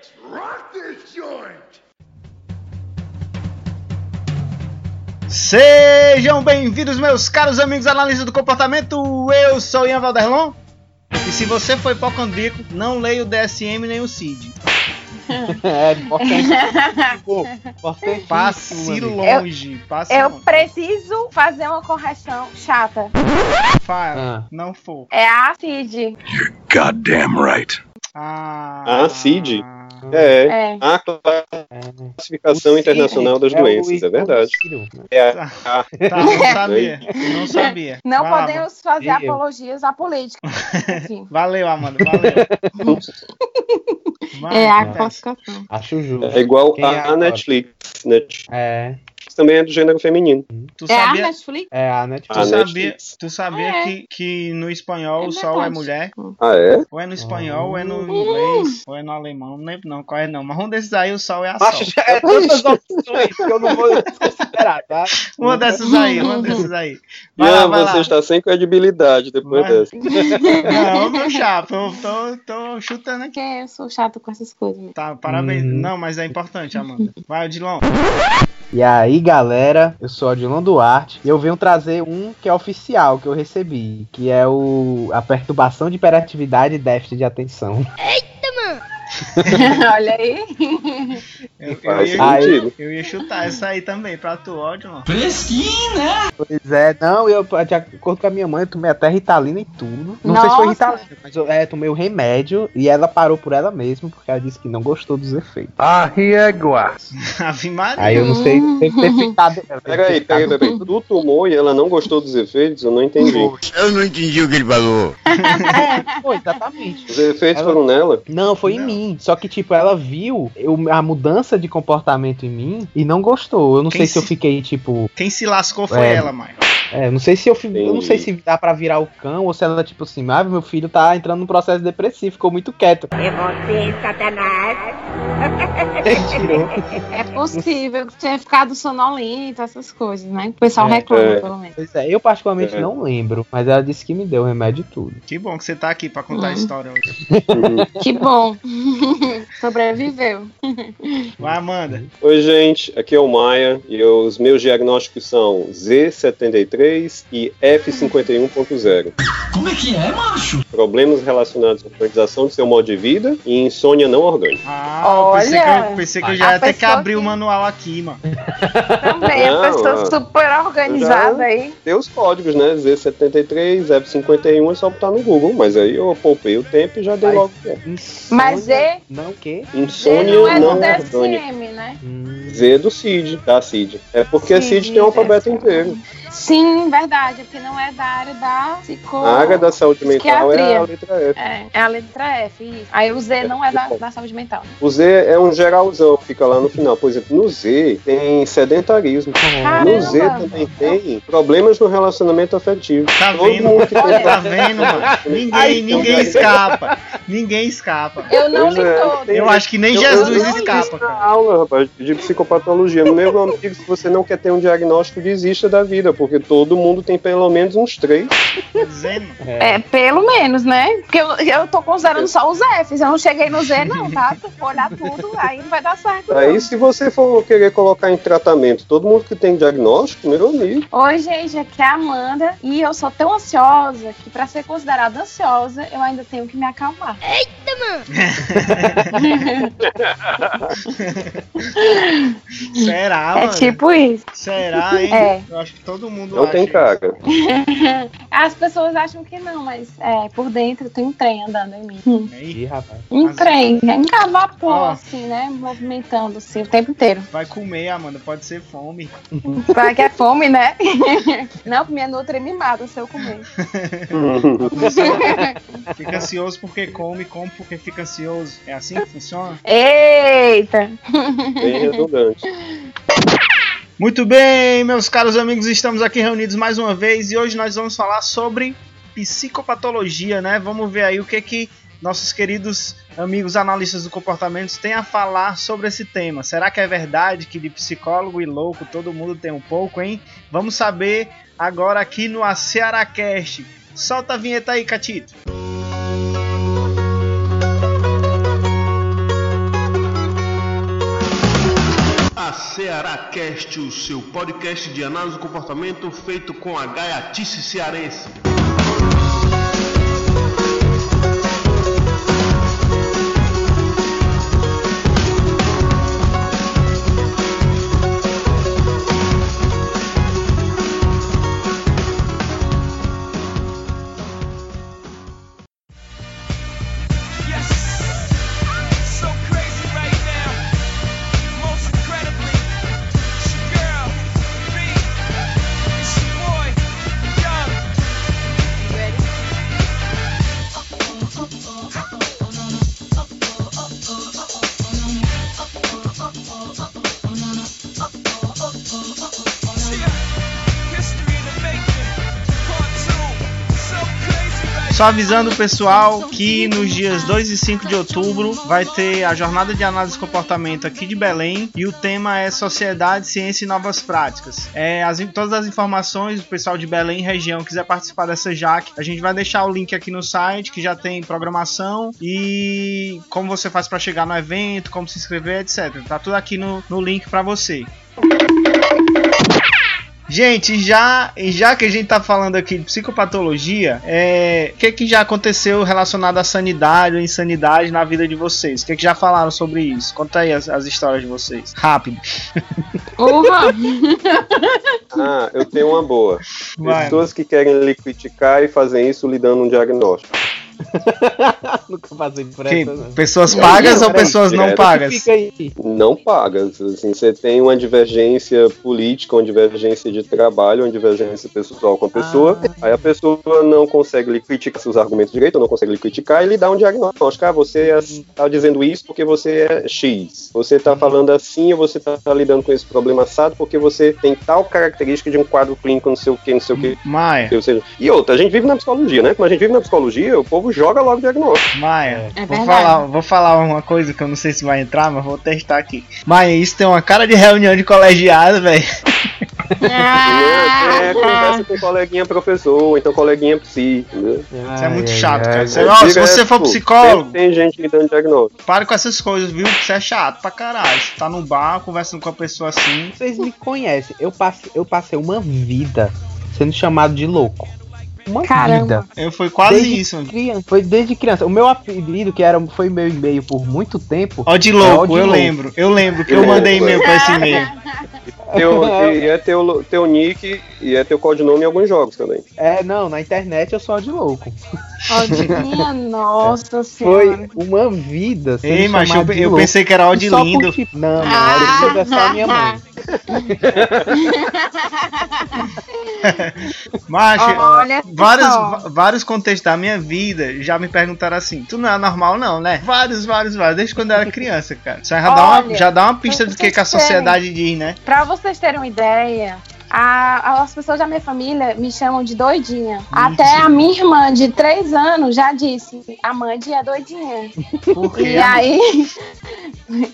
Let's rock this joint! Sejam bem-vindos, meus caros amigos analistas do comportamento. Eu sou Ian Valderlon. E se você foi hipocondríaco, não leia o DSM nem o CID. É importante. Passe longe. Passe Eu longe. preciso fazer uma correção chata. Fala, Ah. não for. É a CID. Goddamn right. Ah, Ah, CID? É, É. a classificação internacional das doenças, é verdade. É a, a- Tá, não sabia. Não sabia. Não Vai lá, podemos fazer Eu. apologias à política. Enfim. Valeu, Amanda. Valeu. Vai, É a classificação. Acho justo. é igual é a agora? Netflix. Netflix É, também é do gênero feminino. Tu É a sabia, Netflix? é a Netflix. tu sabia, Netflix. tu sabia É. que, que no espanhol É o sol é mulher? Ah, é? Ou é no espanhol, ou é no Uhum. inglês, ou é no alemão. Não lembro não, qual é não. Mas um desses aí o sol é a Macho, sol. já é tantas opções que eu não vou desconsiderar, tá? Uma dessas aí, uma dessas aí. Vai Ian, lá, vai você lá. está sem credibilidade depois Vai. dessa. Não, meu chapa, eu tô, tô chutando aqui. Porque eu sou chato com essas coisas. mesmo. Tá, parabéns. Uhum. Não, mas é importante, Amanda. Vai, Odilon. E aí, galera, eu sou Odilon Duarte e eu venho trazer um que é oficial, que eu recebi, que é o a perturbação de hiperatividade e déficit de atenção. Olha aí. Eu, eu, ia, Aí- eu ia chutar essa aí também pra tu, Odilon. Pois é, não, eu, de acordo com a minha mãe, eu tomei até Ritalina e tudo. Não sei se foi Nossa. Ritalina, mas eu é, tomei o remédio e ela parou por ela mesma, porque ela disse que não gostou dos efeitos. Ave Maria. Aí eu não sei, deve ter ficado. Peraí, peraí, peraí. Tu tomou e ela não gostou dos efeitos? Eu não entendi. Eu não entendi o que ele falou. É, foi, exatamente. Os efeitos Ela- foram nela? Não, foi Não. em mim. Só que, tipo, ela viu eu- a mudança de comportamento em mim e não gostou. Eu não Quem sei se eu se- fiquei, tipo. Quem se lascou foi É. ela, mãe. É, não sei se eu, eu não sei se dá pra virar o cão ou se ela, tipo assim, ah, meu filho tá entrando num processo depressivo, ficou muito quieto. É você, Satanás. Tirou. É possível que tenha ficado sonolento, essas coisas, né? O pessoal É, reclama, é. pelo menos. Pois é, eu particularmente É. não lembro, mas ela disse que me deu o remédio e tudo. Que bom que você tá aqui pra contar a Hum. história hoje. Que bom. Sobreviveu. Vai, Amanda. Oi, gente. Aqui é o Maia e os meus diagnósticos são Z73 e F51.0. Como é que é, macho? Problemas relacionados com a organização do seu modo de vida e insônia não orgânica. Ah, pensei que eu, pensei que eu já a ia ter que abrir o manual aqui, mano. Também, Não, a pessoa super organizada Já- aí. Tem os códigos, né? Z73, F51 é só botar no Google, mas aí eu poupei o tempo e já dei Mas- logo. é. Mas Z, Não o quê? Z Insônia não é do não. DSM, né? Hum, Z do CID, da CID. É porque a CID Cid, tem o alfabeto DSM. inteiro. Sim, verdade, porque não é da área da psico... A área da saúde mental é a letra F. É, é a letra F, isso. Aí o Z não é da, da saúde mental. O Z é um geralzão, fica lá no final. Por exemplo, no Z tem sedentarismo. Caramba. No Z também tem problemas no relacionamento afetivo. Tá Todo vendo? mundo que tem Olha. Tá vendo, mano? Ninguém, Ai, ninguém então, escapa. Ninguém escapa. Eu não Pois li é, todo. Eu acho que nem Eu- Jesus eu não escapa, disse na cara. aula, rapaz, de psicopatologia. Meu amigo, se você não quer ter um diagnóstico, desista da vida, porque todo mundo tem pelo menos uns três. Dizendo. É, pelo menos, né? Porque eu, eu tô considerando só os Fs. Eu não cheguei no Z, não, tá? Se for olhar tudo, aí não vai dar certo. Aí, Não. se você for querer colocar em tratamento todo mundo que tem diagnóstico, meu amigo, Oi, gente, aqui é a Amanda. E eu sou tão ansiosa que, pra ser considerada ansiosa, eu ainda tenho que me acalmar. Será, é mano? tipo isso. Será, hein? É. Eu acho que todo mundo não acha tem cara. As pessoas acham que não, mas é, por dentro tem um trem andando em mim. Aí, Ih, rapaz. Um trem, é um vapor, Ó. assim, né? Movimentando assim, o tempo inteiro. vai comer, Amanda. Pode ser fome. Vai que é fome, né? Não, minha Nutri me mata se eu comer. Fica ansioso porque come, come porque fica ansioso. É assim que funciona? Eita! Bem redundante. Muito bem, meus caros amigos, estamos aqui reunidos mais uma vez e hoje nós vamos falar sobre psicopatologia, né? Vamos ver aí o que que nossos queridos amigos analistas do comportamento têm a falar sobre esse tema. Será que é verdade que de psicólogo e louco todo mundo tem um pouco, hein? Vamos saber agora aqui no Cearacast. Solta a vinheta aí, Catito. Igaracast, o seu podcast de análise do comportamento feito com a gaiatice cearense. Só avisando o pessoal que nos dias 2 e 5 de outubro vai ter a jornada de análise de comportamento aqui de Belém e o tema é Sociedade, Ciência e Novas Práticas. É, as, todas as informações, o pessoal de Belém região quiser participar dessa JAC, a gente vai deixar o link aqui no site que já tem programação e como você faz para chegar no evento, como se inscrever, etc. Tá tudo aqui no, no link para você. Gente, já, já que a gente tá falando aqui de psicopatologia, é, o que, que já aconteceu relacionado à sanidade ou insanidade na vida de vocês? O que, que já falaram sobre isso? Conta aí as, as histórias de vocês. Rápido. Urra! Ah, eu tenho uma boa. Vai. Pessoas que querem lhe criticar e fazem isso lhe dando um diagnóstico. Nunca passei por Que- essa, não. pessoas pagas não, ou pessoas não direto. pagas? Aí. Não pagas. Assim, você tem uma divergência política, uma divergência de trabalho, uma divergência pessoal com a pessoa. Aí a pessoa não consegue lhe criticar seus argumentos direito, ou não consegue lhe criticar e lhe dá um diagnóstico. Ah, você está dizendo isso porque você é X. Você está falando assim ou você está lidando com esse problema assado porque você tem tal característica de um quadro clínico, não sei o que, não sei o que. Maia, Ou seja, e outra, a gente vive na psicologia, né? Como a gente vive na psicologia, o povo joga logo diagnóstico. Maia, É vou, falar, vou falar uma coisa que eu não sei se vai entrar, mas vou testar aqui. Maia, isso tem uma cara de reunião de colegiado, velho. Ah, É, conversa com coleguinha professor, ou então coleguinha psi? Isso é muito chato, cara. Você- É, ó, se você for pô. psicólogo, Sempre Tem gente dando diagnóstico. Pare com essas coisas, viu? Isso é chato pra caralho. Você tá no bar conversando com a pessoa assim. Vocês me conhecem. Eu passei, eu passei uma vida sendo chamado de louco. Uma Caramba. vida. Eu fui quase Desde isso. Criança, foi desde criança. O meu apelido, que era, foi meu e-mail por muito tempo. Ó de É, louco, ó de eu louco. lembro. Eu lembro que Eu eu mandei e-mail pra esse e-mail. Teu, e é teu, teu nick e é teu codinome em alguns jogos também. É, não, na internet eu sou ó de louco. Minha nossa senhora. Foi uma vida Ei, mas eu, eu pensei que era ó E de lindo. Não, não, era é só minha mãe. Olha vários, vários contextos da minha vida já me perguntaram assim: tu não é normal, não, né? Vários, vários, vários. Desde quando eu era criança, cara. Isso já, dá, uma, já dá uma pista do que, que a sociedade diz, né? Pra vocês terem uma ideia, a- as pessoas da minha família me chamam de doidinha. Até a minha irmã de 3 anos já disse: a Mandy é doidinha. E aí.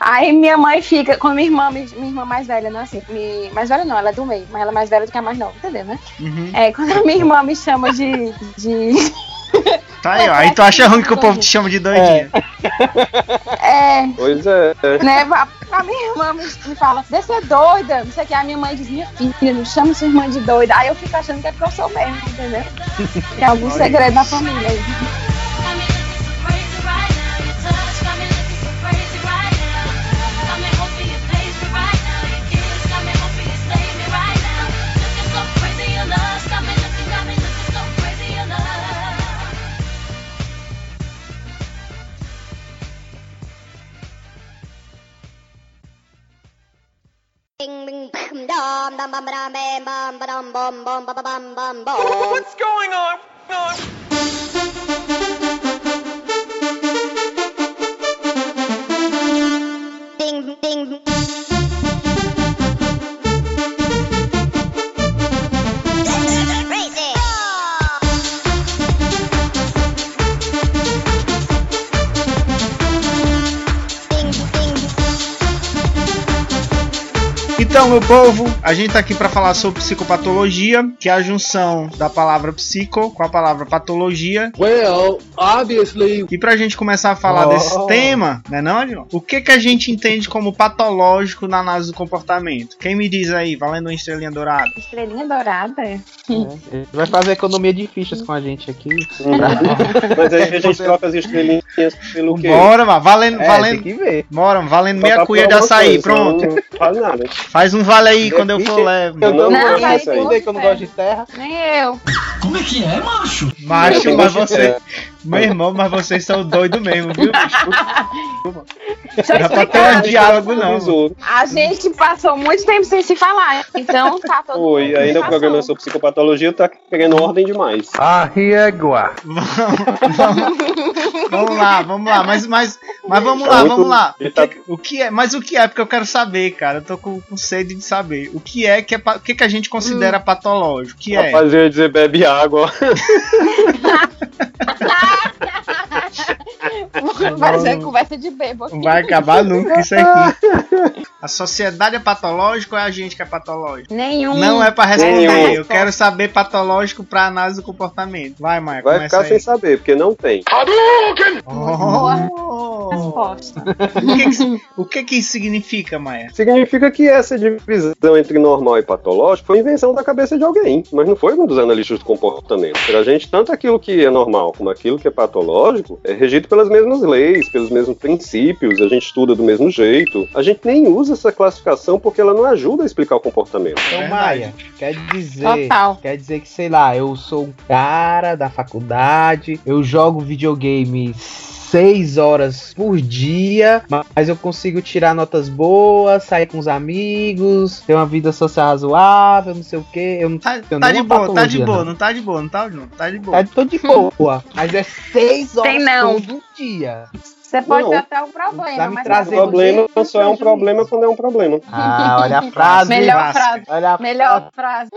Aí minha mãe fica, quando minha irmã, minha irmã mais velha, não assim, me- mais velha não, ela é do meio, mas ela é mais velha do que a mais nova, entendeu, né? Uhum. É, quando a minha irmã me chama de. de Tá aí, ó. Aí tu acha ruim que o povo te chama de doidinha. é, Pois é. né? A, a minha irmã me, me fala, você é doida, não sei o que. A minha mãe diz, minha filha, não chama sua irmã de doida. Aí eu fico achando que é porque eu sou mesmo, entendeu? Tem algum segredo na família aí. What's going on? Então, meu povo, a gente tá aqui pra falar sobre psicopatologia, que é a junção da palavra psico com a palavra patologia. Well, obviously. E pra gente começar a falar Oh. desse tema, né não, Adilon? O que que a gente entende como patológico na análise do comportamento? Quem me diz aí, valendo uma estrelinha dourada? Estrelinha dourada. Ele vai fazer economia de fichas com a gente aqui. Mas aí a gente troca as estrelinhas pelo quê? Bora, mano, valendo, É, valendo. tem que ver. Bora, valendo Só meia tá cuia de açaí, coisa, pronto. Não vale nada. Faz um vale aí quando eu for levo. Eu não, Não, gosto disso aí. que eu não gosto de terra. Nem eu. Como é que é, macho? Macho, mas você. Meu irmão, mas vocês são doidos mesmo, viu? Deixa eu Não ter um explicar. diálogo, não. mano. A gente passou muito tempo sem se falar, então tá todo Foi, mundo ainda o programa sobre psicopatologia tá querendo ordem demais. Vamos lá, vamos lá, mas, mas, mas vamos lá, vamos lá. O tá- que, o que é? Mas o que é? Porque eu quero saber, cara. Eu tô com, com sede de saber. O que é que é, o que, que a gente considera patológico? O que é? Rapaz, ia dizer bebe água. Vai ser conversa de bebo aqui. Não vai acabar nunca isso aqui. A sociedade é patológica ou é a gente que é patológico? Nenhum. Não é pra responder. Nenhum. Eu quero saber patológico pra análise do comportamento. Vai, Maia, Vai ficar aí. sem saber, porque não tem. Oh. Resposta. O que que, o que que isso significa, Maia? Significa que essa divisão entre normal e patológico foi invenção da cabeça de alguém, mas não foi um dos analistas do comportamento. Pra gente, tanto aquilo que é normal como aquilo que é patológico é regido pelas mesmas leis, pelos mesmos princípios, a gente estuda do mesmo jeito. A gente nem usa essa classificação porque ela não ajuda a explicar o comportamento. Então. Maia, quer dizer. Total. Quer dizer que, sei lá, eu sou um cara da faculdade, eu jogo videogame seis horas por dia, mas eu consigo tirar notas boas, sair com os amigos, ter uma vida social razoável, não sei o que. Eu não Tá, tenho tá de boa, tá de boa, não. não tá de boa, não tá, não, tá de boa. Tá de todo de boa, mas é seis horas Tem não. todo dia. Você pode Não. ter até um problema, Tá mas todo problema dia, só é um prejuízo. problema quando é um problema. Ah, olha a frase. Melhor frase. Olha a Melhor frase.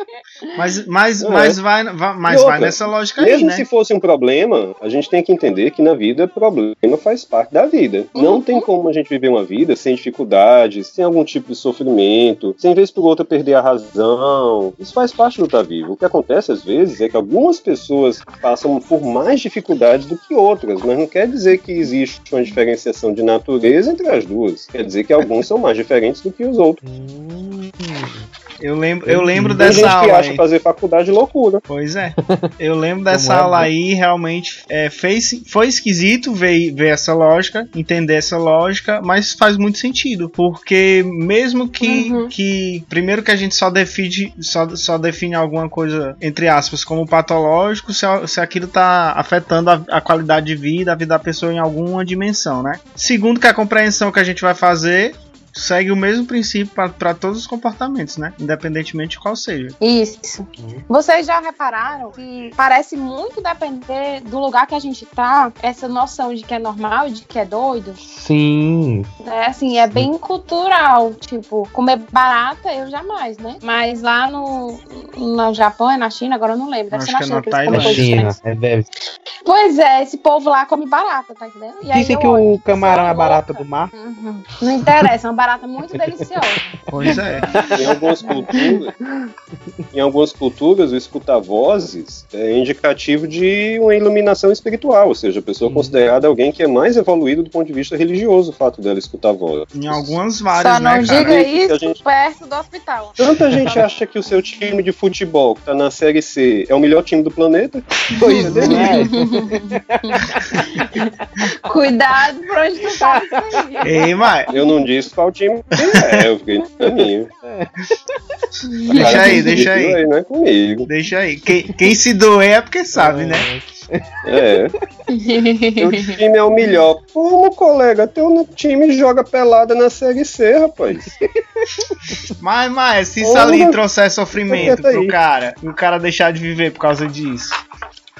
Mas, mas, É. mas, vai, vai- mas E vai outra, nessa lógica aí, Mesmo né? se fosse um problema, a gente tem que entender que na vida problema faz parte da vida. Não tem como a gente viver uma vida sem dificuldades, sem algum tipo de sofrimento, sem vez por outra perder a razão. Isso faz parte do estar vivo. O que acontece às vezes é que algumas pessoas passam por mais dificuldades do que outras, mas não quer dizer que existe uma diferenciação de natureza entre as duas. Quer dizer que alguns são mais diferentes do que os outros. Eu lembro, eu lembro Tem gente dessa que aula acha aí. fazer faculdade loucura. Pois é. Eu lembro dessa é, aula aí, realmente é, fez, foi esquisito ver, ver essa lógica, entender essa lógica, mas faz muito sentido. Porque mesmo que, Uhum. que primeiro que a gente só define, só, só define alguma coisa, entre aspas, como patológico, se, a- se aquilo tá afetando a, a qualidade de vida, a vida da pessoa em alguma dimensão, né? Segundo que a compreensão que a gente vai fazer segue o mesmo princípio para todos os comportamentos, né? Independentemente de qual seja. Isso. Vocês já repararam que parece muito depender do lugar que a gente tá, essa noção de que é normal e de que é doido, Sim. né? Assim, é bem cultural. Tipo, comer barata eu jamais, né? Mas lá no, no Japão, é na China, agora eu não lembro. Deve Acho ser na que é China, na comem Tailândia. coisas China. É, deve. Pois é, esse povo lá come barata, tá entendendo? E Dizem eu que o camarão é barata do mar. Uhum. Não interessa, é uma barata muito deliciosa. Pois é. Em algumas culturas, em algumas culturas, o escutar vozes é indicativo de uma iluminação espiritual, ou seja, a pessoa é considerada alguém que é mais evoluído do ponto de vista religioso, o fato dela escutar vozes. Em algumas várias, Só não né, cara? diga Que a isso gente- perto do hospital. Tanta gente acha que o seu time de futebol, que tá na Série C, é o melhor time do planeta. Pois é. Cuidado por onde tu tá. Ei, mas Eu não disse qual time é, eu fiquei na minha. deixa aí, deixa aí. Não é comigo. Deixa aí. Quem, quem se doer é porque sabe, né? É. Teu time é o melhor. Como, colega? Teu time joga pelada na Série C, rapaz. Mas, mas, se isso ali trouxer sofrimento pro aí. cara, e o cara deixar de viver por causa disso.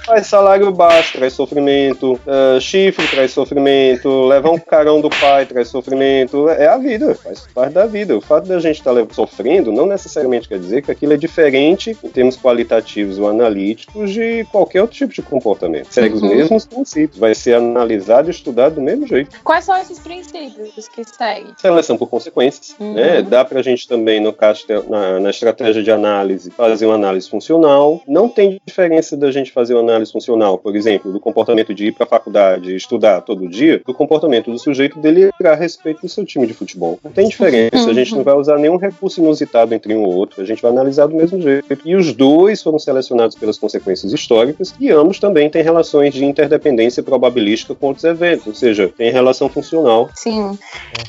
Faz salário baixo, traz sofrimento. ah, chifre traz sofrimento. Levar um carão do pai traz sofrimento. É a vida, faz parte da vida. O fato da gente estar sofrendo não necessariamente quer dizer que aquilo é diferente em termos qualitativos ou analíticos de qualquer outro tipo de comportamento. Segue os Uhum. mesmos princípios. Vai ser analisado e estudado do mesmo jeito. Quais são esses princípios que seguem? Seleção por consequências. Uhum. Né? Dá pra gente também, no caso, na, na estratégia de análise, fazer uma análise funcional. Não tem diferença da gente fazer uma análise funcional, por exemplo, do comportamento de ir pra faculdade e estudar todo dia, do comportamento do sujeito deliberar a respeito do seu time de futebol. Não tem diferença. A gente não vai usar nenhum recurso inusitado entre um ou outro. A gente vai analisar do mesmo jeito. E os dois foram selecionados pelas consequências históricas e ambos também têm relações de interdependência probabilística com outros eventos. Ou seja, tem relação funcional. Sim.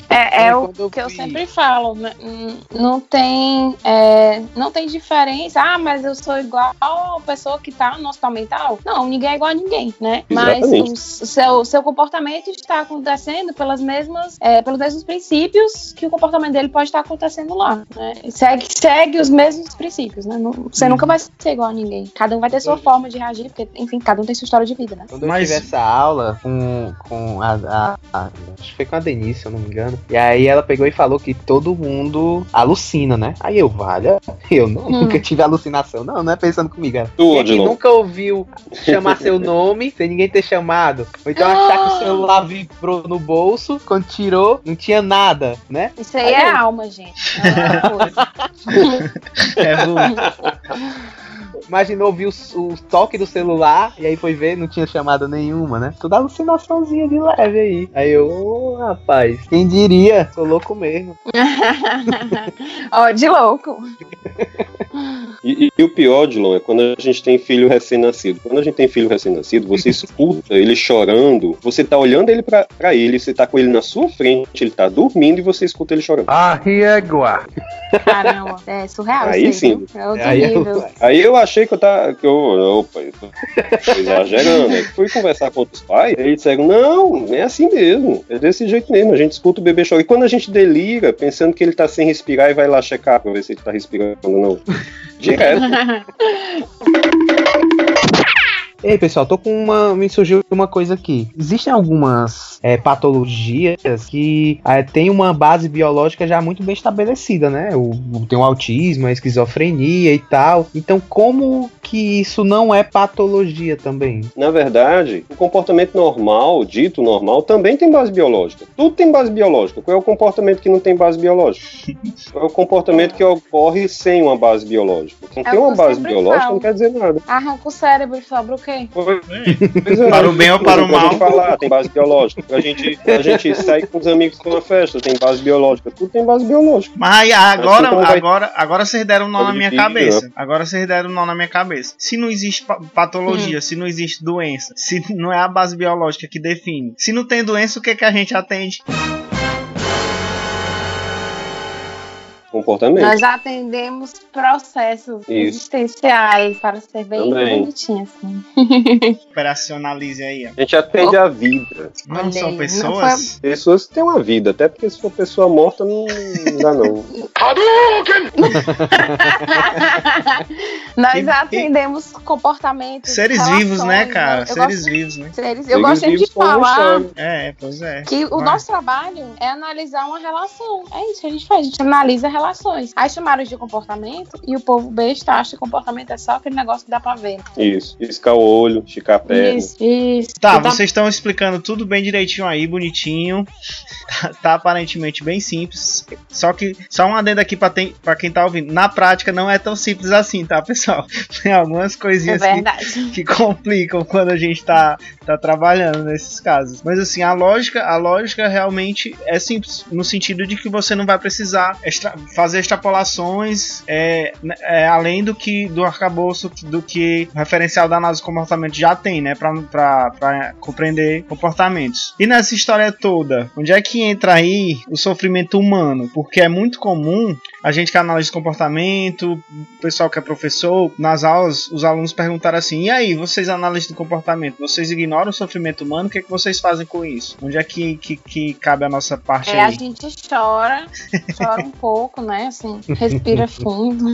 É, é o Quando eu que eu sempre falo. né? Não tem, é, não tem diferença. Ah, mas eu sou igual a pessoa que tá no hospital mental. Não, ninguém é igual a ninguém, né? Mas Exatamente. o s- seu, seu comportamento está acontecendo pelas mesmas, é, pelos mesmos princípios que o comportamento dele pode estar acontecendo lá. Né? Segue, segue os mesmos princípios, né? Não- você nunca vai ser igual a ninguém. Cada um vai ter sua forma de reagir, porque, enfim, cada um tem sua história de vida, né? Quando eu Mas- tive essa aula com, com a, a- a- Acho que foi com a Denise, se eu não me engano. E aí ela pegou e falou que todo mundo alucina, né? Aí eu, valha, eu não, Hum. nunca tive alucinação. Não, não é pensando comigo. Tu, Quem é que Odilon? nunca ouviu chamar seu nome sem ninguém ter chamado? Ou então achar que o celular vibrou no bolso, quando tirou, não tinha nada, né? Isso aí é alma, gente. É. É bom. Imaginou ouvir o, o toque do celular e aí foi ver, não tinha chamada nenhuma, né? Tudo alucinaçãozinha de leve aí. Aí eu, ô rapaz, quem diria? Sou louco mesmo. Ó, de louco. E, e- e o pior, Dilon, é quando a gente tem filho recém-nascido. Quando a gente tem filho recém-nascido, você escuta ele chorando, você tá olhando ele pra, pra ele, você tá com ele na sua frente, ele tá dormindo e você escuta ele chorando. Arriégua. Caramba, é surreal Aí sim. viu? É outro Aí é nível. Aí eu achei que eu tava. Que eu, opa, eu tô, exagerando. Aí fui conversar com outros pais, eles disseram: não, é assim mesmo. É desse jeito mesmo. A gente escuta o bebê chorar. E quando a gente delira, pensando que ele tá sem respirar e vai lá checar pra ver se ele tá respirando ou não. Direto. Ei, pessoal, tô com uma. Me surgiu uma coisa aqui. Existem algumas é, patologias que é, têm uma base biológica já muito bem estabelecida, né? O, tem o autismo, a esquizofrenia e tal. Então, como que isso não é patologia também? Na verdade, o comportamento normal, dito normal, também tem base biológica. Tudo tem base biológica. Qual é o comportamento que não tem base biológica? Qual é o comportamento que ocorre sem uma base biológica? Não É tem uma base biológica, falo. não quer dizer nada. Arranca o cérebro e sobra o quê? É. Para o bem ou para o mal. falar, tem base biológica. Pra gente, a gente sair com os amigos pra uma festa, tem base biológica. Tudo tem base biológica. Mas aí, agora, Assim vai- agora, agora vocês deram um nó na minha vir, cabeça. Agora vocês deram um nó na minha cabeça. Se não existe pa- patologia, Hum. se não existe doença, se não é a base biológica que define, se não tem doença, o que, que a gente atende? Comportamento. Nós atendemos processos Isso. existenciais para ser bem Também. bonitinho assim. Operacionalize aí. ó. A gente atende a vida. Não são pessoas? Pessoas que têm uma vida, até porque se for pessoa morta, não dá não. Nós atendemos comportamentos. Seres relações, vivos, né, cara? Eu Seres gosto- vivos, né? seres- eu gosto sempre de falar. É, pois é. que o nosso trabalho é analisar uma relação. É isso que a gente faz, a gente analisa relações. Aí chamaram de comportamento e o povo besta acha que comportamento é só aquele negócio que dá pra ver. Isso. Piscar o olho, esticar a perna. Isso, isso. Tá, Que vocês estão explicando tudo bem direitinho aí, bonitinho. Tá, tá aparentemente bem simples. Só que, só um adendo aqui pra, tem, pra quem tá ouvindo. Na prática não é tão simples assim, tá, pessoal? Tem algumas É coisinhas que, verdade. que complicam quando a gente tá, tá trabalhando nesses casos. Mas assim, a lógica, a lógica realmente é simples, no sentido de que você não vai precisar extra- fazer extrapolações é, é, além do que do arcabouço do que o referencial da análise do comportamento já tem, né? Pra compreender comportamentos. E nessa história toda, onde é que entra aí o sofrimento humano? Porque é muito comum a gente que analisa comportamento, o pessoal que é professor, nas aulas, os alunos perguntaram assim: e aí, vocês analisam de comportamento, vocês ignoram o sofrimento humano? O que, é que vocês fazem com isso? Onde é que, que, que cabe a nossa parte É, a aí? gente chora, chora um pouco, né? Assim, respira fundo.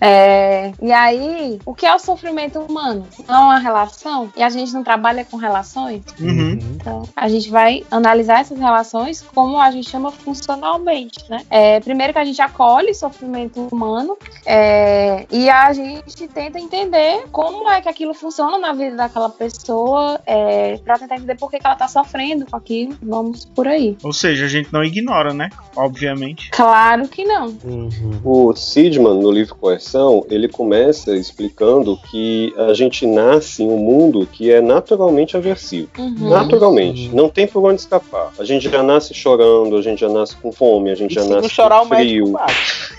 É, e aí, o que é o sofrimento humano? Não é uma relação? E a gente não trabalha com relações? Uhum. Então, a gente vai analisar essas relações como a gente chama funcionalmente, né? É, primeiro que a gente acolhe sofrimento humano é, e a gente tenta entender como é que aquilo funciona na vida daquela pessoa é, para tentar entender por que, que ela tá sofrendo com aquilo. Vamos por aí. Ou seja, a gente não ignora, né? Obviamente. Claro que não. Uhum. O Sidman, no livro Coerção, ele começa explicando que a gente nasce em um mundo que é naturalmente aversivo. Uhum. Naturalmente. Não tem por onde escapar. A gente já nasce chorando, a gente já nasce com fome, a gente E já se nasce não chorar, o com médico frio.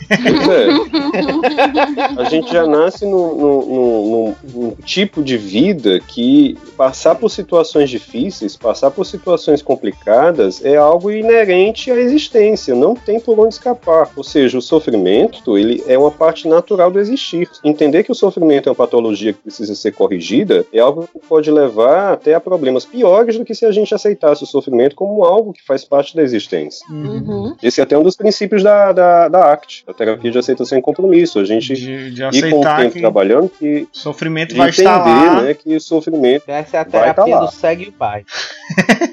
É. A gente já nasce num, tipo de vida que passar por situações difíceis, passar por situações complicadas é algo inerente à existência, não tem por onde escapar. Ou seja, o sofrimento ele é uma parte natural do existir. Entender que o sofrimento é uma patologia que precisa ser corrigida é algo que pode levar até a problemas piores do que se a gente aceitasse o sofrimento como algo que faz parte da existência. Uhum. Esse é até um dos princípios da, da, da ACT, terapia de aceitação e compromisso. A gente De, de ir com o tempo que trabalhando que sofrimento vai estar lá. entender né, que o sofrimento Essa é a Vai tá terapia lá. do segue o pai.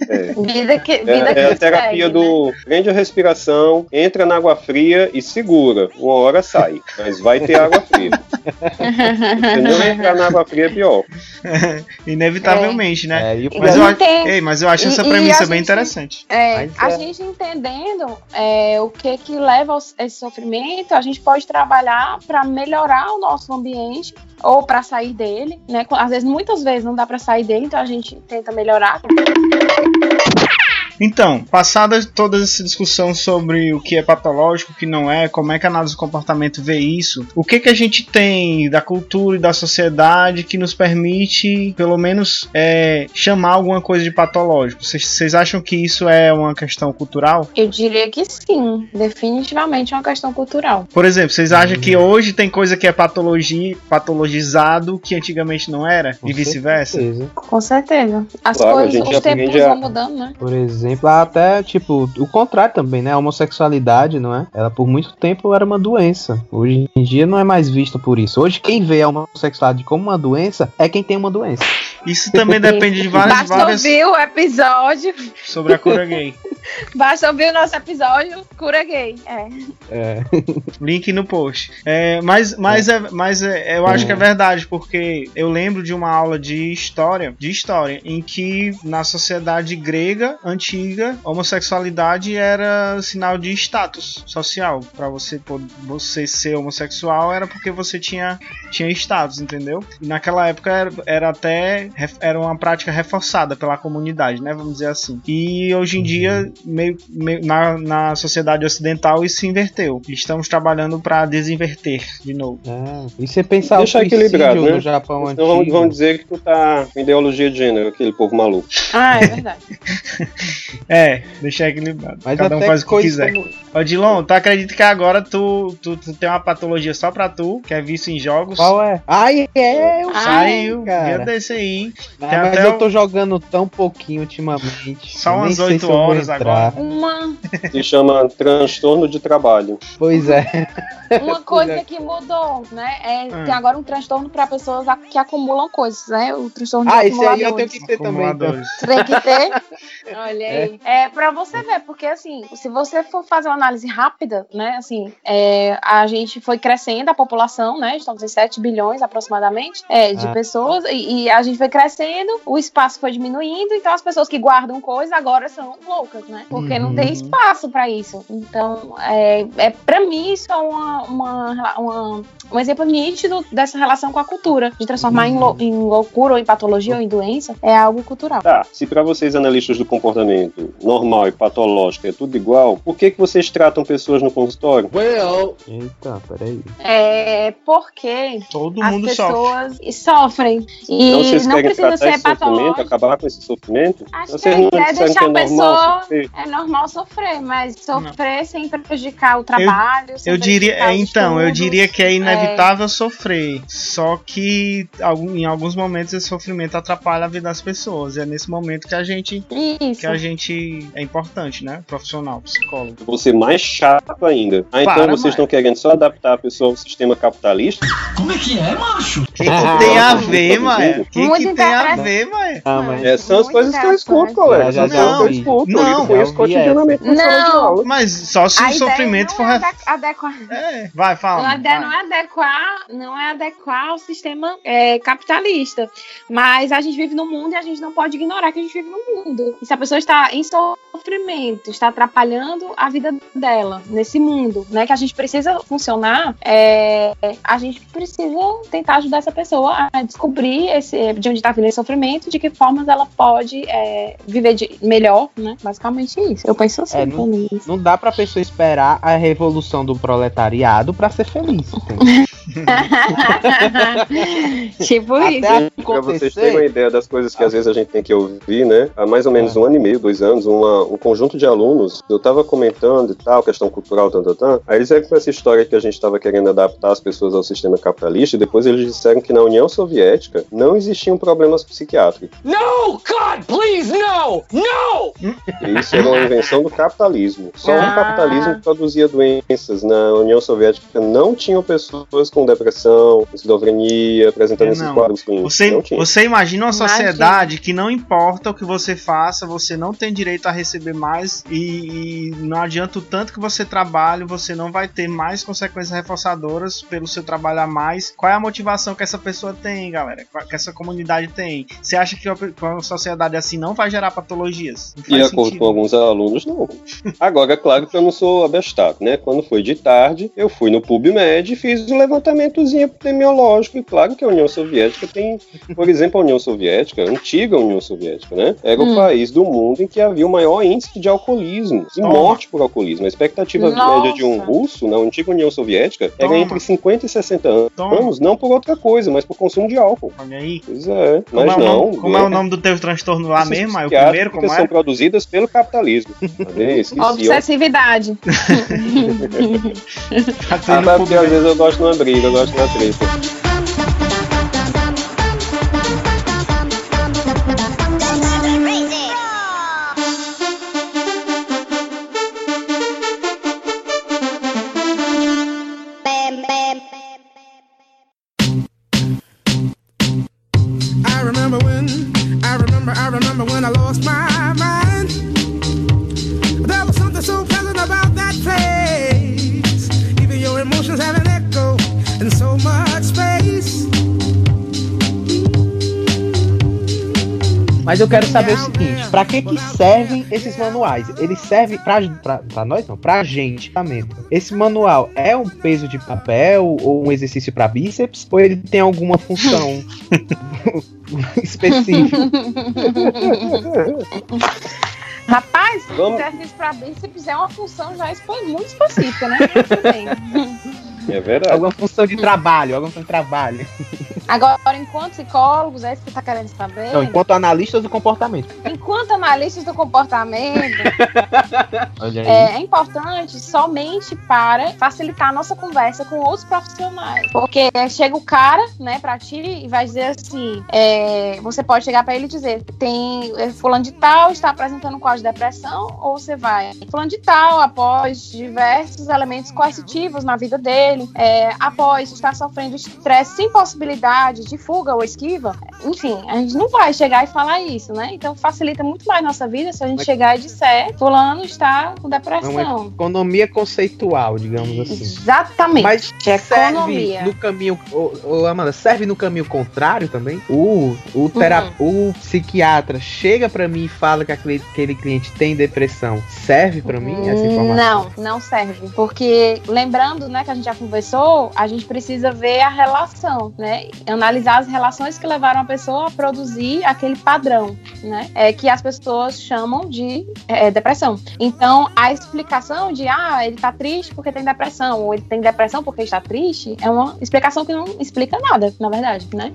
É, Vida que, vida é, que é a terapia segue, né? do prende a respiração, entra na água fria e segura. Uma hora sai, mas vai ter água fria. Se não entrar na água fria é pior. Inevitavelmente, né? É, e Mas, eu, tem- ei, mas eu acho e- essa premissa a bem gente- interessante. É, a é- gente entendendo é, o que que leva ao- esse sofrimento, a gente pode trabalhar para melhorar o nosso ambiente ou para sair dele, né? Às vezes, muitas vezes não dá para sair dele, então a gente tenta melhorar. Então, passada toda essa discussão sobre o que é patológico, o que não é, como é que a análise do comportamento vê isso, o que que a gente tem da cultura e da sociedade que nos permite, pelo menos, é, chamar alguma coisa de patológico? Vocês- acham que isso é uma questão cultural? Eu diria que sim, definitivamente é uma questão cultural. Por exemplo, vocês acham que hoje tem coisa que é patologia, patologizado que antigamente não era? Com e vice-versa? Com certeza. As Claro, coisas, os tempos a- vão mudando, né? Por exemplo, até tipo, o contrário também, né? A homossexualidade, não é? Ela por muito tempo era uma doença. Hoje em dia não é mais vista por isso. Hoje quem vê a homossexualidade como uma doença é quem tem uma doença. Isso também depende de várias, Basta várias ouvir o episódio, sobre a cura gay. basta ouvir o nosso episódio Cura Gay. É. É. Link no post. É, mas mas, é. mas é, eu acho que é verdade, porque eu lembro de uma aula de história, de história, em que na sociedade grega antiga, homossexualidade era sinal de status social. Pra você você ser homossexual era porque você tinha tinha status, entendeu? E naquela época era, era até era uma prática reforçada pela comunidade, né? Vamos dizer assim. E hoje em dia, meio, meio- na, na sociedade ocidental, isso se inverteu. Estamos trabalhando para desinverter de novo. É. E você pensar Deixa o equilibrado, né? no Japão Senão vão, dizer que tu tá com ideologia de gênero, aquele povo maluco. Ah, é verdade. É, deixar equilibrado. Mas Cada um faz o que coisas quiser. como- Ô, Dilon, tu acredita que agora tu, tu, tu tem uma patologia só pra tu, que é vício em jogos? Qual é? Ai, é, eu Ai, Saiu, cara. dia desse aí. Ah, Tem mas até eu o- tô jogando tão pouquinho ultimamente. Só umas sei oito se eu vou horas entrar. Uma, Se chama transtorno de trabalho. Pois é. uma coisa que mudou, né? É, Hum. Tem agora um transtorno para pessoas que acumulam coisas, né? O transtorno de Ah, esse aí eu tenho que ter também. Então. Tem que ter. Olha aí. É, pra você ver, porque assim, se você for fazer uma análise rápida, né, assim, é, a gente foi crescendo, a população, né, estamos em 7 bilhões aproximadamente, é, de Ah. pessoas, e, e a gente foi crescendo, o espaço foi diminuindo, então as pessoas que guardam coisas agora são loucas, né, porque não tem Uhum. espaço pra isso. Então, é, é para mim, isso é uma, uma, uma- um exemplo nítido dessa relação com a cultura, de transformar em, lou- em loucura ou em patologia ou em doença, é algo cultural. Tá, se pra vocês analistas do comportamento normal e patológico é tudo igual, por que, que vocês tratam pessoas no consultório? Well, Eita, peraí. É porque Todo as mundo sofre. pessoas sofrem. E Então vocês não precisa tratar ser esse sofrimento, patológico. acabar com esse sofrimento? Acho que Vocês a não ideia é deixar que a é normal pessoa. Sofrer? É normal sofrer, mas sofrer sem prejudicar o trabalho. sem Eu diria, é, então, eu estudos. diria que é inevitável sofrer. Só que em alguns momentos esse sofrimento atrapalha a vida das pessoas. E é nesse momento que a gente Isso. que a gente é importante, né? Profissional, psicólogo. Vou ser mais chato ainda. Ah, então Para, vocês mãe. estão querendo só adaptar a pessoa ao sistema capitalista? Como é que é, macho? O que, que tem a ver, Maia? O que, que tem a ver, Maia? Ah, mas É, são as coisas que eu escuto, eu ouvi. escuto. Não, ouvi cotidianamente na sala de Não. aula. Mas só se A o sofrimento não for. é adequar. É, vai, fala. A ideia vai. não é adequar, não é adequar ao sistema é, capitalista. Mas a gente vive no mundo e a gente não pode ignorar que a gente vive no mundo. E se a pessoa está em sofrimento, está atrapalhando a vida dela nesse mundo, né? Que a gente precisa funcionar, é, a gente precisa tentar ajudar essa pessoa a descobrir esse, de onde está vindo esse sofrimento, de que formas ela pode é, viver de, melhor, né? Basicamente isso. Eu penso assim, É, não- também. Não dá pra pessoa esperar a revolução do proletariado pra ser feliz. tipo Até isso. Pra vocês terem uma ideia das coisas que às vezes a gente tem que ouvir, né? Há mais ou menos um ano e meio, dois anos, uma- um conjunto de alunos, eu tava comentando e tal, questão cultural, tan, tan, tan. Aí eles vieram com essa história que a gente tava querendo adaptar as pessoas ao sistema capitalista, e depois eles disseram que na União Soviética não existiam problemas psiquiátricos. No, God, please, no, no! Isso era uma invenção do capitalismo. Só Ah. o capitalismo que produzia doenças. Na União Soviética não tinham pessoas com depressão, esquizofrenia, apresentando É, esses quadros clínicos. Você, não tinha. você imagina uma Imagina. sociedade que não importa o que você faça, você não tem direito a receber mais e, e não adianta o tanto que você trabalhe, você não vai ter mais consequências reforçadoras pelo seu trabalho a mais. Qual é a motivação que essa pessoa tem, galera? Qual- Que essa comunidade tem? Você acha que uma, sociedade assim não vai gerar patologias? De faz acordo sentido. com alguns alunos, não. Agora, é claro que eu não sou abestado, né? Quando foi de tarde, eu fui no PubMed e fiz um levantamentozinho epidemiológico. E claro que a União Soviética tem, por exemplo, a União Soviética, a antiga União Soviética, né? Era o Hum. país do mundo em que havia o maior índice de alcoolismo e morte por alcoolismo. A expectativa Nossa. média de um russo na antiga União Soviética era Toma. entre 50 e 60 anos, Toma. não por outra coisa, mas por consumo de álcool. Olha aí. Pois é, Como, mas é, o não. nome, como é o nome do teu transtorno lá Essas mesmo? É o primeiro, como são é? produzidas pelo capitalismo. Obsessividade. Tá Ah, tendo tá, porque público. às vezes eu gosto de uma briga, eu gosto de uma eu quero saber o seguinte, pra que que servem esses manuais? Eles servem pra nós não, pra gente. Esse manual é um peso de papel ou um exercício pra bíceps? Ou ele tem alguma função específica? Rapaz, Vamos. exercício para bíceps é uma função já muito específica, né? É verdade. alguma função de trabalho, alguma função de trabalho. Agora, enquanto psicólogos, é isso que você tá querendo saber? Não, enquanto analistas do comportamento. Enquanto analistas do comportamento, é, é importante somente para facilitar a nossa conversa com outros profissionais. Porque é, chega o cara, né, pra ti e vai dizer assim: é, você pode chegar pra ele e dizer, tem é, fulano de tal está apresentando um quadro de depressão, ou você vai, fulano de tal, após diversos elementos coercitivos na vida dele, é, após estar sofrendo estresse sem possibilidade de fuga ou esquiva, enfim, a gente não vai chegar e falar isso, né? Então facilita muito mais nossa vida se a gente Mas- chegar e disser, fulano está com É depressão. economia conceitual, digamos assim. Exatamente. Mas É serve economia. no caminho, ô, Amanda, serve no caminho contrário também? O, o, tera, Uhum. o psiquiatra chega pra mim e fala que aquele, aquele cliente tem depressão. Serve pra mim essa informação? Não, não serve. Porque, lembrando, né, que a gente já conversou, a gente precisa ver a relação, né? Analisar as relações que levaram a pessoa a produzir aquele padrão, né? É, que as pessoas chamam de é, depressão. Então, a explicação de, ah, ele tá triste porque tem depressão, ou ele tem depressão porque está triste, é uma explicação que não explica nada, na verdade, né?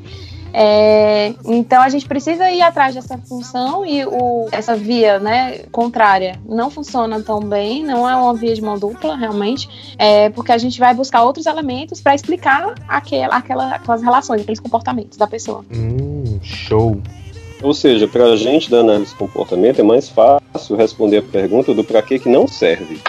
É, então a gente precisa ir atrás dessa função e o, essa via né, contrária não funciona tão bem, não é uma via de mão dupla, realmente, é, porque a gente vai buscar outros elementos para explicar aquela, aquela, aquelas relações, aqueles comportamentos da pessoa. Hum, show. Ou seja, para a gente da análise de comportamento é mais fácil responder a pergunta do para que que não serve.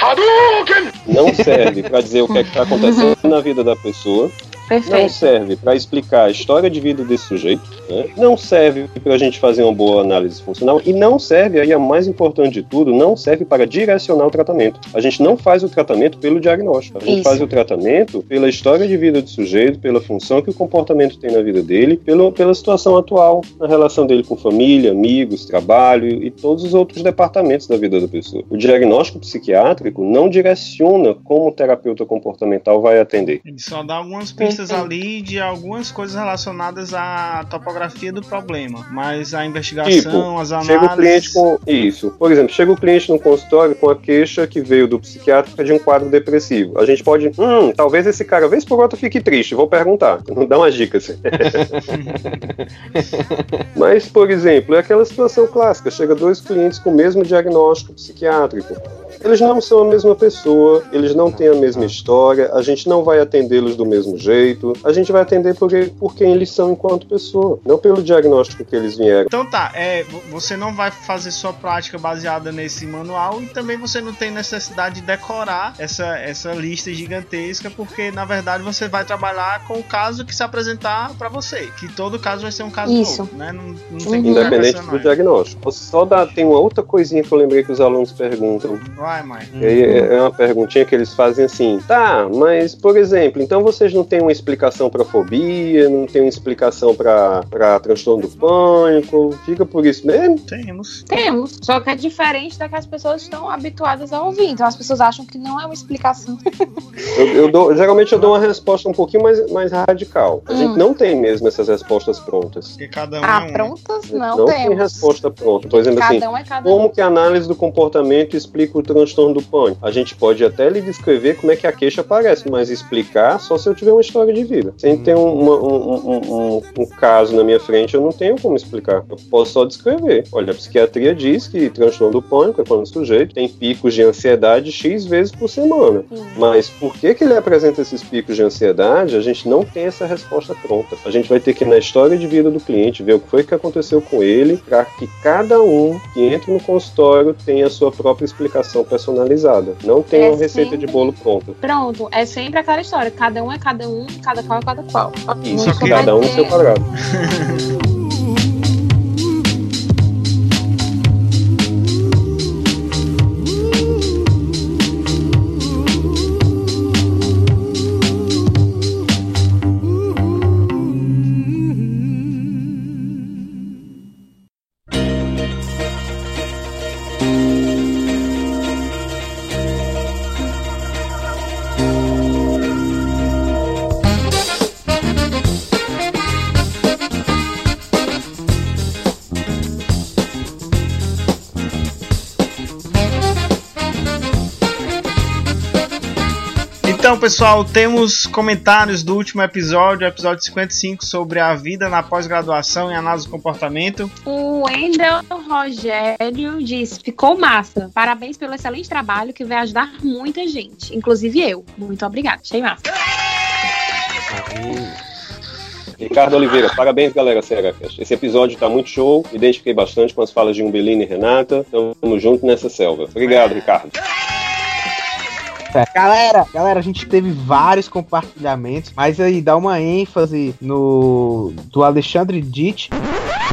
Não serve para dizer o que é está acontecendo na vida da pessoa. Perfeito. Não serve para explicar a história de vida desse sujeito. Né? Não serve para a gente fazer uma boa análise funcional. E não serve, aí a mais importante de tudo, não serve para direcionar o tratamento. A gente não faz o tratamento pelo diagnóstico. A gente Isso. faz o tratamento pela história de vida do sujeito, pela função que o comportamento tem na vida dele, pelo, pela situação atual, na relação dele com família, amigos, trabalho e todos os outros departamentos da vida da pessoa. O diagnóstico psiquiátrico não direciona como o terapeuta comportamental vai atender. Ele só dá algumas pistas ali de algumas coisas relacionadas à topografia do problema. Mas a investigação, as análises. Chega o cliente com isso. Por exemplo, chega o cliente no consultório com a queixa que veio do psiquiatra de um quadro depressivo. A gente pode, hum, talvez esse cara, vez por outra, fique triste. Vou perguntar. Não dá umas dicas. Mas, por exemplo, é aquela situação clássica. Chega dois clientes com o mesmo diagnóstico psiquiátrico. Eles não são a mesma pessoa, eles não têm a mesma história, a gente não vai atendê-los do mesmo jeito, a gente vai atender por, por quem eles são enquanto pessoa, não pelo diagnóstico que eles vieram. Então tá, é, vo- você não vai fazer sua prática baseada nesse manual e também você não tem necessidade de decorar essa, essa lista gigantesca, porque na verdade você vai trabalhar com o caso que se apresentar pra você. Que todo caso vai ser um caso Isso. novo, né? Não, não tem Uhum. Independente do diagnóstico. Só dá, tem uma outra coisinha que eu lembrei que os alunos perguntam. Vai, mãe. E é é uma perguntinha que eles fazem assim: tá, mas por exemplo, então vocês não têm uma explicação para fobia, não tem uma explicação para transtorno do pânico, fica por isso mesmo? Temos. Temos, só que é diferente da que as pessoas estão habituadas a ouvir. Então as pessoas acham que não é uma explicação. Eu, eu dou- geralmente eu dou uma resposta um pouquinho mais, mais radical. A Hum. gente não tem mesmo essas respostas prontas. Porque cada um Ah, é um. prontas? Não, tem temos. resposta pronta. Por exemplo, assim, Cada um é cada um. Como que a análise do comportamento explica o transtorno do pânico? A gente pode até lhe descrever como é que a queixa aparece, mas explicar só se eu tiver uma história de vida. Se a gente tem um, uma- um- um- um- um caso na minha frente, eu não tenho como explicar. Eu posso só descrever. Olha, a psiquiatria diz que transtorno do pânico é quando o sujeito tem picos de ansiedade X vezes por semana. Sim. Mas por que, que ele apresenta esses picos de ansiedade? A gente não tem essa resposta pronta. A gente vai ter que ir na história de vida do cliente, ver o que foi que aconteceu com ele, para que cada um que entra no consultório tenha a sua própria explicação personalizada. Não tem É uma receita sempre- de bolo pronta. Pronto, é sempre aquela história. Cada um é cada um, cada qual é cada qual. Isso, Nunca cada um no ter- seu quadrado. pessoal, temos comentários do último episódio, episódio 55, sobre a vida na pós-graduação em análise do comportamento. O Wendel Rogério diz: ficou massa. Parabéns pelo excelente trabalho que vai ajudar muita gente, inclusive eu. Muito obrigada, achei massa. Ricardo Oliveira, parabéns, galera Seracast. Esse episódio tá muito show, identifiquei bastante com as falas de Umbelina e Renata. Tamo junto nessa selva. Obrigado, Ricardo. É, Galera, galera, a gente teve vários compartilhamentos, mas aí dá uma ênfase no do Alexandre Ditt.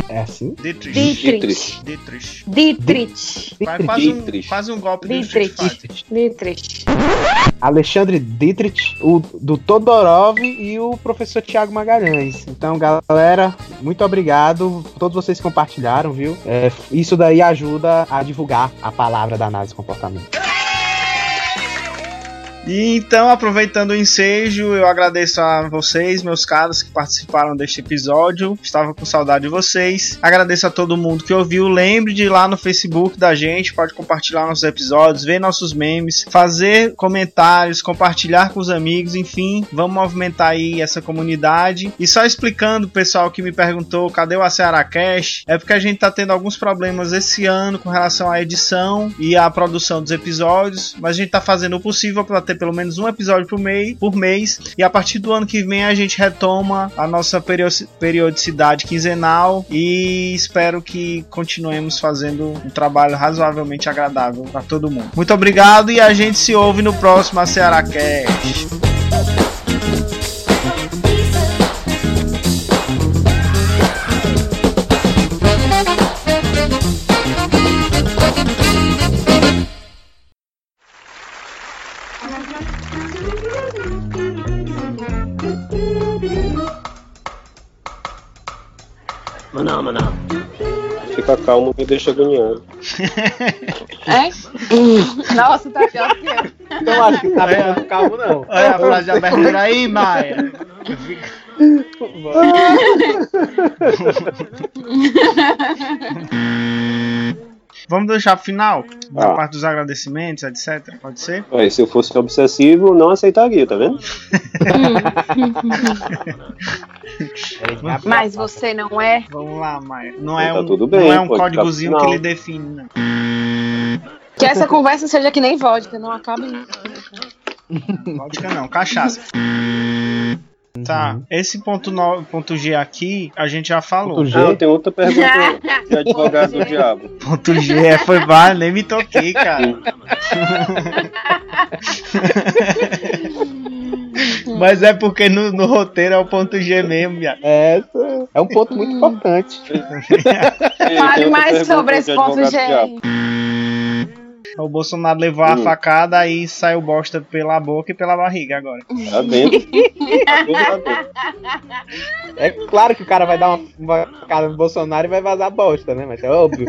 É assim? Dietrich. Dietrich. Dietrich. Dietrich. Vai quase um, Dietrich. quase um golpe do Dietrich. Fighter. Dietrich. Alexandre Dietrich, o do Todorov e o professor Tiago Magalhães. Então, galera, muito obrigado. Todos vocês compartilharam, viu? É, isso daí ajuda a divulgar a palavra da análise de comportamento. E então, aproveitando o ensejo, eu agradeço a vocês, meus caros, que participaram deste episódio. Estava com saudade de vocês. Agradeço a todo mundo que ouviu. Lembre de ir lá no Facebook da gente, pode compartilhar nossos episódios, ver nossos memes, fazer comentários, compartilhar com os amigos, enfim, vamos movimentar aí essa comunidade. E só explicando, pessoal que me perguntou, cadê o Ceará Cash? É porque a gente tá tendo alguns problemas esse ano com relação à edição e à produção dos episódios, mas a gente tá fazendo o possível para ter pelo menos um episódio por mês, por mês. E a partir do ano que vem a gente retoma a nossa periodicidade quinzenal e espero que continuemos fazendo um trabalho razoavelmente agradável para todo mundo. Muito obrigado e a gente se ouve no próximo Ceará Cash. Maná, maná. Fica calmo me deixa agoniado. É? Nossa, tá pior que eu. Não acho que tá ficando calmo, não. Olha a frase de abertura aí, Maia. Vamos deixar pro final? Da Ah. parte dos agradecimentos, etc. Pode ser? Aí, se eu fosse obsessivo, não aceitaria, tá vendo? Mas você não é? Vamos lá, Maia. Não é Tá um, tudo bem, não é um códigozinho que ele define, não. Que essa conversa seja que nem vodka, não acabe. Vodka não, cachaça. Tá, esse ponto, no, ponto G aqui, a gente já falou. Ponto G? Ah, tem outra pergunta de advogado do diabo. Ponto G é, foi bar, nem me toquei, cara. Mas é porque no, no roteiro é o ponto G mesmo, viado. Essa é um ponto muito importante. Fale mais sobre esse ponto G. O Bolsonaro levou a Hum. facada aí saiu bosta pela boca e pela barriga agora. Tá dentro. É claro que o cara vai dar uma, uma cara no Bolsonaro e vai vazar bosta, né? Mas é óbvio.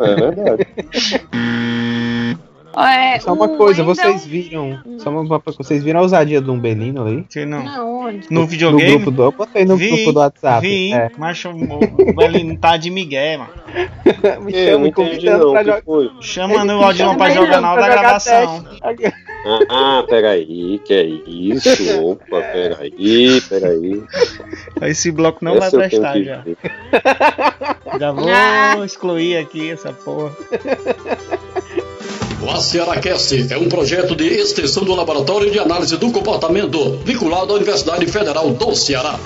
É verdade. É, Só uma coisa, Wendell- vocês viram. Só uma, vocês viram a ousadia do Benino ali? Que não. Não, onde? No No videogame? grupo do. Eu botei no Vi, grupo do WhatsApp. Vi, É. mas o, o Belino tá de Miguel, mano. Me Eu chama convidando pra jogar. foi? Chamando o Odilon pra jogar na hora da gravação. Ah, ah, peraí, que é isso? Opa, peraí, peraí. Esse bloco não vai Essa tenho prestar já. ver. Já Ah. vou excluir aqui essa porra. O ACRACast é um projeto de extensão do Laboratório de Análise do Comportamento, vinculado à Universidade Federal do Ceará.